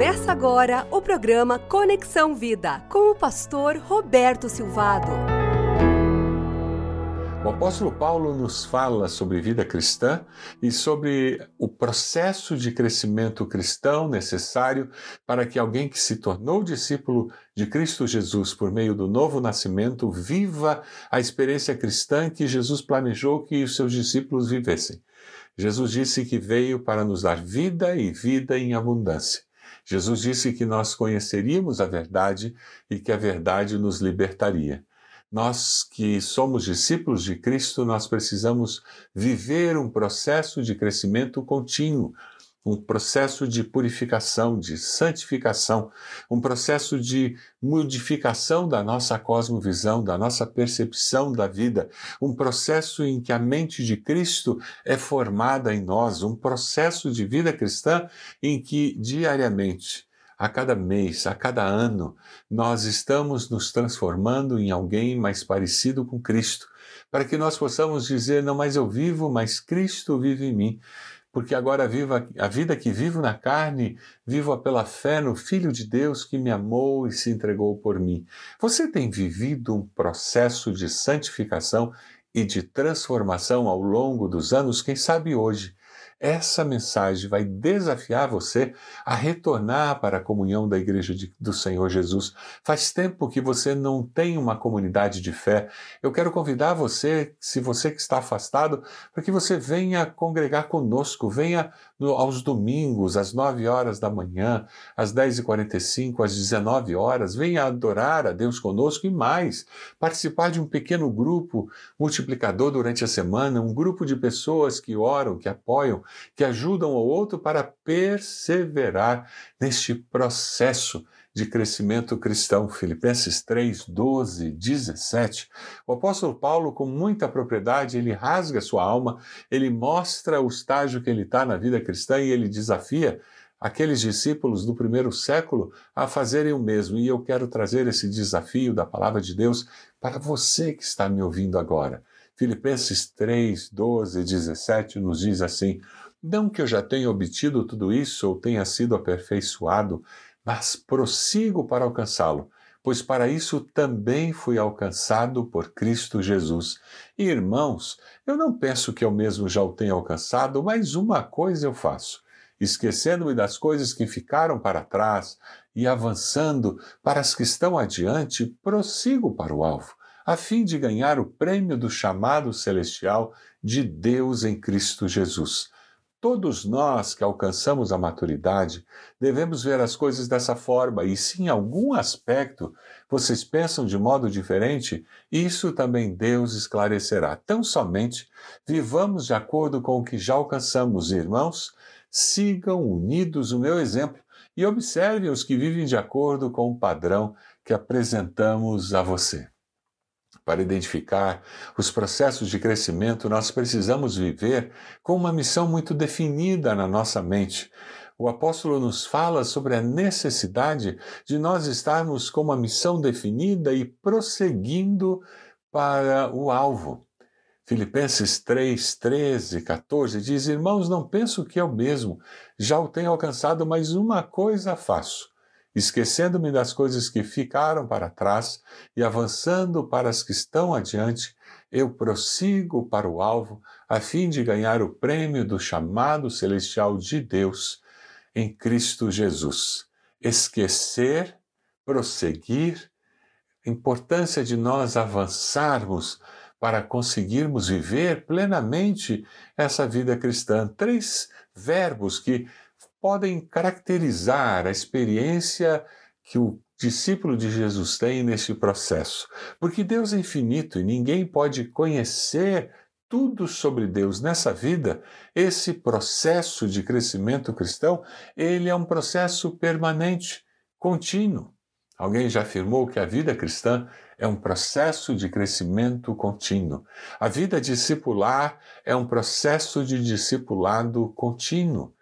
Começa agora o programa Conexão Vida com o pastor Roberto Silvado. O apóstolo Paulo nos fala sobre vida cristã e sobre o processo de crescimento cristão necessário para que alguém que se tornou discípulo de Cristo Jesus por meio do novo nascimento viva a experiência cristã que Jesus planejou que os seus discípulos vivessem. Jesus disse que veio para nos dar vida e vida em abundância. Jesus disse que nós conheceríamos a verdade e que a verdade nos libertaria. Nós que somos discípulos de Cristo, nós precisamos viver um processo de crescimento contínuo, um processo de purificação, de santificação, um processo de modificação da nossa cosmovisão, da nossa percepção da vida, um processo em que a mente de Cristo é formada em nós, um processo de vida cristã em que diariamente a cada mês, a cada ano, nós estamos nos transformando em alguém mais parecido com Cristo, para que nós possamos dizer: não mais eu vivo, mas Cristo vive em mim porque agora vivo a vida que vivo na carne, vivo-a pela fé no Filho de Deus que me amou e se entregou por mim. Você tem vivido um processo de santificação e de transformação ao longo dos anos, quem sabe hoje essa mensagem vai desafiar você a retornar para a comunhão da Igreja de, do Senhor Jesus. Faz tempo que você não tem uma comunidade de fé. Eu quero convidar você, se você que está afastado, para que você venha congregar conosco, venha no, aos domingos, às 9 horas da manhã, às 10h45, às 19 horas, venha adorar a Deus conosco e mais, participar de um pequeno grupo multiplicador durante a semana, um grupo de pessoas que oram, que apoiam, que ajudam o outro para perseverar neste processo de crescimento cristão. Filipenses 3, 12, 17. O apóstolo Paulo, com muita propriedade, ele rasga sua alma, ele mostra o estágio que ele está na vida cristã e ele desafia aqueles discípulos do primeiro século a fazerem o mesmo. E eu quero trazer esse desafio da palavra de Deus para você que está me ouvindo agora. Filipenses 3, 12 e 17 nos diz assim: Não que eu já tenha obtido tudo isso ou tenha sido aperfeiçoado, mas prossigo para alcançá-lo, pois para isso também fui alcançado por Cristo Jesus. E, irmãos, eu não penso que eu mesmo já o tenha alcançado, mas uma coisa eu faço. Esquecendo-me das coisas que ficaram para trás e avançando para as que estão adiante, prossigo para o alvo a fim de ganhar o prêmio do chamado celestial de Deus em Cristo Jesus. Todos nós que alcançamos a maturidade devemos ver as coisas dessa forma, e se em algum aspecto vocês pensam de modo diferente, isso também Deus esclarecerá. Tão somente vivamos de acordo com o que já alcançamos, irmãos, sigam unidos o meu exemplo e observem os que vivem de acordo com o padrão que apresentamos a você. Para identificar os processos de crescimento, nós precisamos viver com uma missão muito definida na nossa mente. O apóstolo nos fala sobre a necessidade de nós estarmos com uma missão definida e prosseguindo para o alvo. Filipenses 3, 13, 14 diz: Irmãos, não penso que eu mesmo já o tenho alcançado, mas uma coisa faço esquecendo-me das coisas que ficaram para trás e avançando para as que estão adiante, eu prossigo para o alvo, a fim de ganhar o prêmio do chamado celestial de Deus em Cristo Jesus. Esquecer, prosseguir, importância de nós avançarmos para conseguirmos viver plenamente essa vida cristã. Três verbos que podem caracterizar a experiência que o discípulo de Jesus tem nesse processo. Porque Deus é infinito e ninguém pode conhecer tudo sobre Deus nessa vida, esse processo de crescimento cristão, ele é um processo permanente, contínuo. Alguém já afirmou que a vida cristã é um processo de crescimento contínuo. A vida discipular é um processo de discipulado contínuo.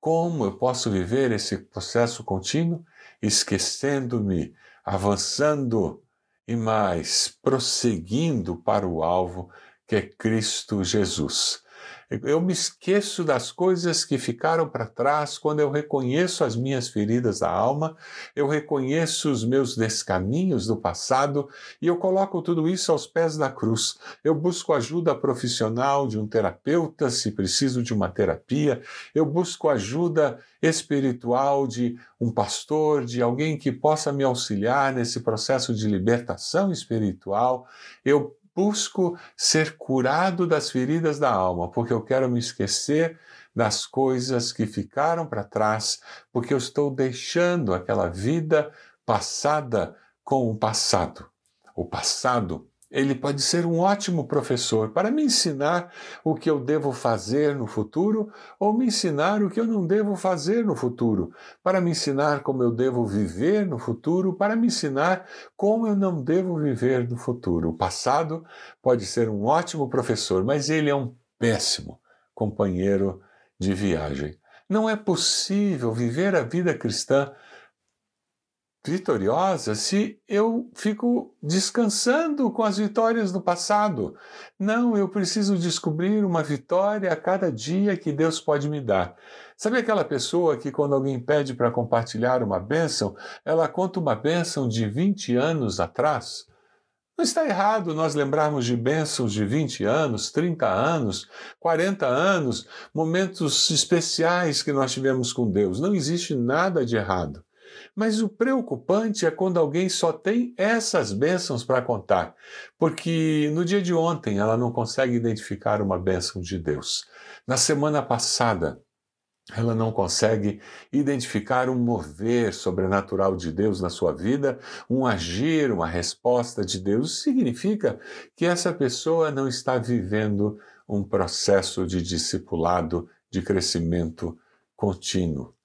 Como eu posso viver esse processo contínuo? Esquecendo-me, avançando e mais, prosseguindo para o alvo que é Cristo Jesus. Eu me esqueço das coisas que ficaram para trás quando eu reconheço as minhas feridas da alma, eu reconheço os meus descaminhos do passado e eu coloco tudo isso aos pés da cruz. Eu busco ajuda profissional de um terapeuta, se preciso de uma terapia, eu busco ajuda espiritual de um pastor, de alguém que possa me auxiliar nesse processo de libertação espiritual. Eu busco ser curado das feridas da alma, porque eu quero me esquecer das coisas que ficaram para trás, porque eu estou deixando aquela vida passada com o passado. O passado ele pode ser um ótimo professor para me ensinar o que eu devo fazer no futuro ou me ensinar o que eu não devo fazer no futuro, para me ensinar como eu devo viver no futuro, para me ensinar como eu não devo viver no futuro. O passado pode ser um ótimo professor, mas ele é um péssimo companheiro de viagem. Não é possível viver a vida cristã vitoriosa se eu fico descansando com as vitórias do passado. Não, eu preciso descobrir uma vitória a cada dia que Deus pode me dar. Sabe aquela pessoa que, quando alguém pede para compartilhar uma bênção, ela conta uma bênção de 20 anos atrás? Não está errado nós lembrarmos de bênçãos de 20 anos, 30 anos, 40 anos, momentos especiais que nós tivemos com Deus. Não existe nada de errado. Mas o preocupante é quando alguém só tem essas bênçãos para contar, porque no dia de ontem ela não consegue identificar uma bênção de Deus. Na semana passada, ela não consegue identificar um mover sobrenatural de Deus na sua vida, um agir, uma resposta de Deus. Isso significa que essa pessoa não está vivendo um processo de discipulado, de crescimento contínuo.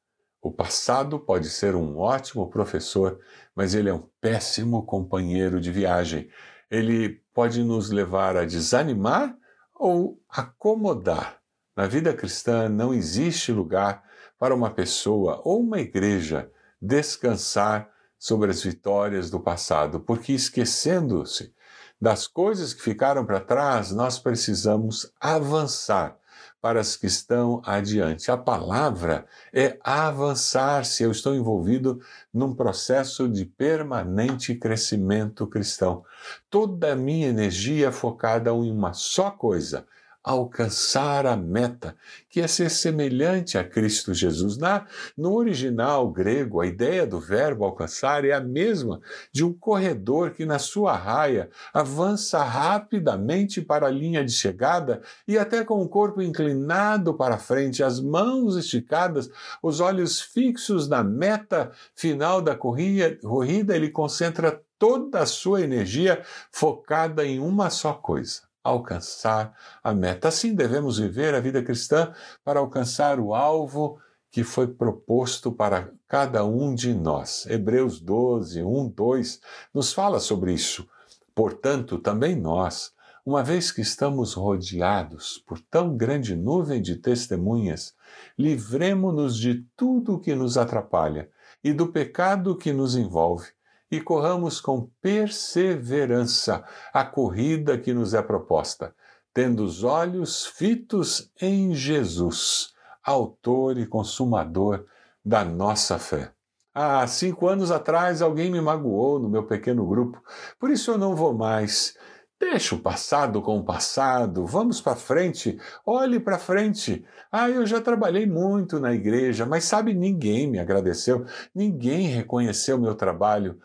O passado pode ser um ótimo professor, mas ele é um péssimo companheiro de viagem. Ele pode nos levar a desanimar ou acomodar. Na vida cristã não existe lugar para uma pessoa ou uma igreja descansar sobre as vitórias do passado, porque esquecendo-se das coisas que ficaram para trás, nós precisamos avançar para as que estão adiante. A palavra é avançar se eu estou envolvido num processo de permanente crescimento cristão. Toda a minha energia é focada em uma só coisa: alcançar a meta, que é ser semelhante a Cristo Jesus. Na, no original grego, a ideia do verbo alcançar é a mesma de um corredor que, na sua raia, avança rapidamente para a linha de chegada e, até com o corpo inclinado para frente, as mãos esticadas, os olhos fixos na meta final da corrida, ele concentra toda a sua energia focada em uma só coisa alcançar a meta. Assim devemos viver a vida cristã para alcançar o alvo que foi proposto para cada um de nós. Hebreus 12, 1, 2 nos fala sobre isso. Portanto, também nós, uma vez que estamos rodeados por tão grande nuvem de testemunhas, livremo-nos de tudo que nos atrapalha e do pecado que nos envolve e corramos com perseverança a corrida que nos é proposta, tendo os olhos fitos em Jesus, Autor e Consumador da nossa fé. Há cinco anos atrás alguém me magoou no meu pequeno grupo, por isso eu não vou mais. Deixa o passado com o passado, vamos para frente, olhe para frente. Ah, eu já trabalhei muito na igreja, mas sabe, ninguém me agradeceu, ninguém reconheceu meu trabalho.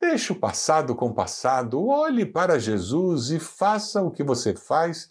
Deixe o passado com o passado, olhe para Jesus e faça o que você faz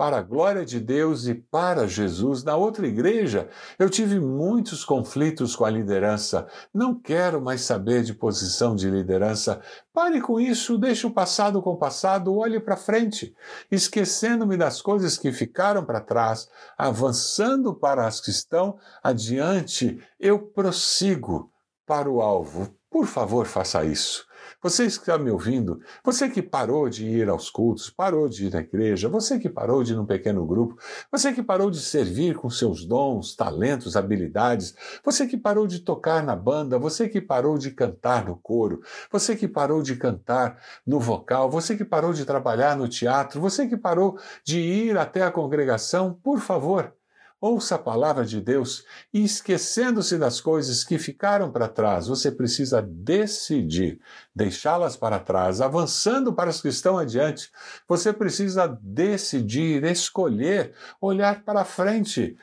para a glória de Deus e para Jesus. Na outra igreja, eu tive muitos conflitos com a liderança. Não quero mais saber de posição de liderança. Pare com isso, deixe o passado com o passado, olhe para frente, esquecendo-me das coisas que ficaram para trás, avançando para as que estão adiante. Eu prossigo para o alvo. Por favor, faça isso. Você que está me ouvindo, você que parou de ir aos cultos, parou de ir à igreja, você que parou de ir num pequeno grupo, você que parou de servir com seus dons, talentos, habilidades, você que parou de tocar na banda, você que parou de cantar no coro, você que parou de cantar no vocal, você que parou de trabalhar no teatro, você que parou de ir até a congregação, por favor, Ouça a palavra de Deus e, esquecendo-se das coisas que ficaram para trás, você precisa decidir deixá-las para trás, avançando para as que estão adiante. Você precisa decidir, escolher, olhar para frente.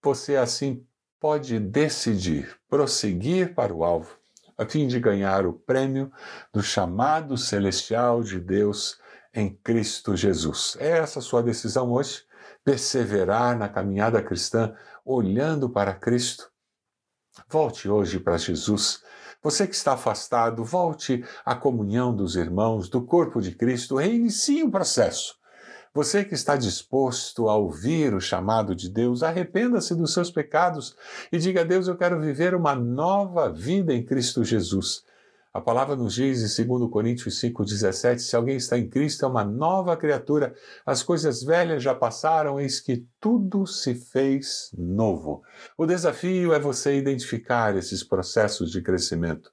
Você assim pode decidir prosseguir para o alvo, a fim de ganhar o prêmio do chamado celestial de Deus em Cristo Jesus. É essa a sua decisão hoje? Perseverar na caminhada cristã olhando para Cristo. Volte hoje para Jesus. Você que está afastado, volte à comunhão dos irmãos, do corpo de Cristo, reinicie o processo. Você que está disposto a ouvir o chamado de Deus, arrependa-se dos seus pecados e diga a Deus: Eu quero viver uma nova vida em Cristo Jesus. A palavra nos diz em 2 Coríntios 5,17: se alguém está em Cristo, é uma nova criatura, as coisas velhas já passaram, eis que tudo se fez novo. O desafio é você identificar esses processos de crescimento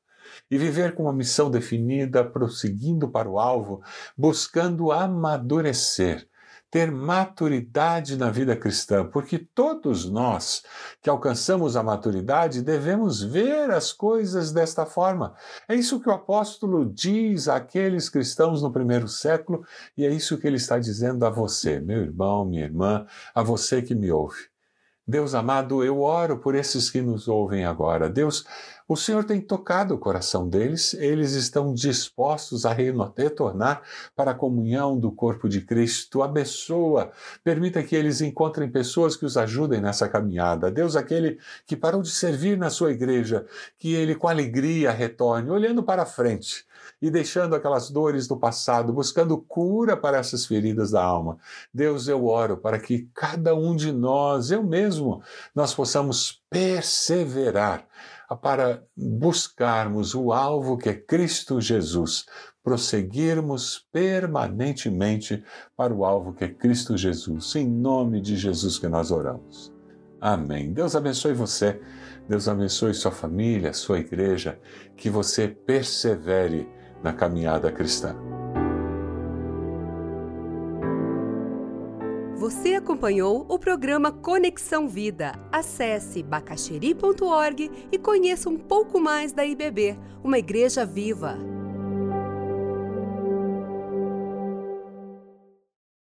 e viver com uma missão definida, prosseguindo para o alvo, buscando amadurecer ter maturidade na vida cristã, porque todos nós que alcançamos a maturidade devemos ver as coisas desta forma. É isso que o apóstolo diz àqueles cristãos no primeiro século e é isso que ele está dizendo a você, meu irmão, minha irmã, a você que me ouve. Deus amado, eu oro por esses que nos ouvem agora. Deus, o Senhor tem tocado o coração deles, eles estão dispostos a retornar para a comunhão do corpo de Cristo. Abençoa, permita que eles encontrem pessoas que os ajudem nessa caminhada. Deus, aquele que parou de servir na sua igreja, que ele com alegria retorne, olhando para frente e deixando aquelas dores do passado, buscando cura para essas feridas da alma. Deus, eu oro para que cada um de nós, eu mesmo, nós possamos perseverar para buscarmos o alvo que é Cristo Jesus, prosseguirmos permanentemente para o alvo que é Cristo Jesus. Em nome de Jesus que nós oramos. Amém. Deus abençoe você, Deus abençoe sua família, sua igreja, que você persevere na caminhada cristã. Você acompanhou o programa Conexão Vida. Acesse bacacheri.org e conheça um pouco mais da IBB, uma igreja viva.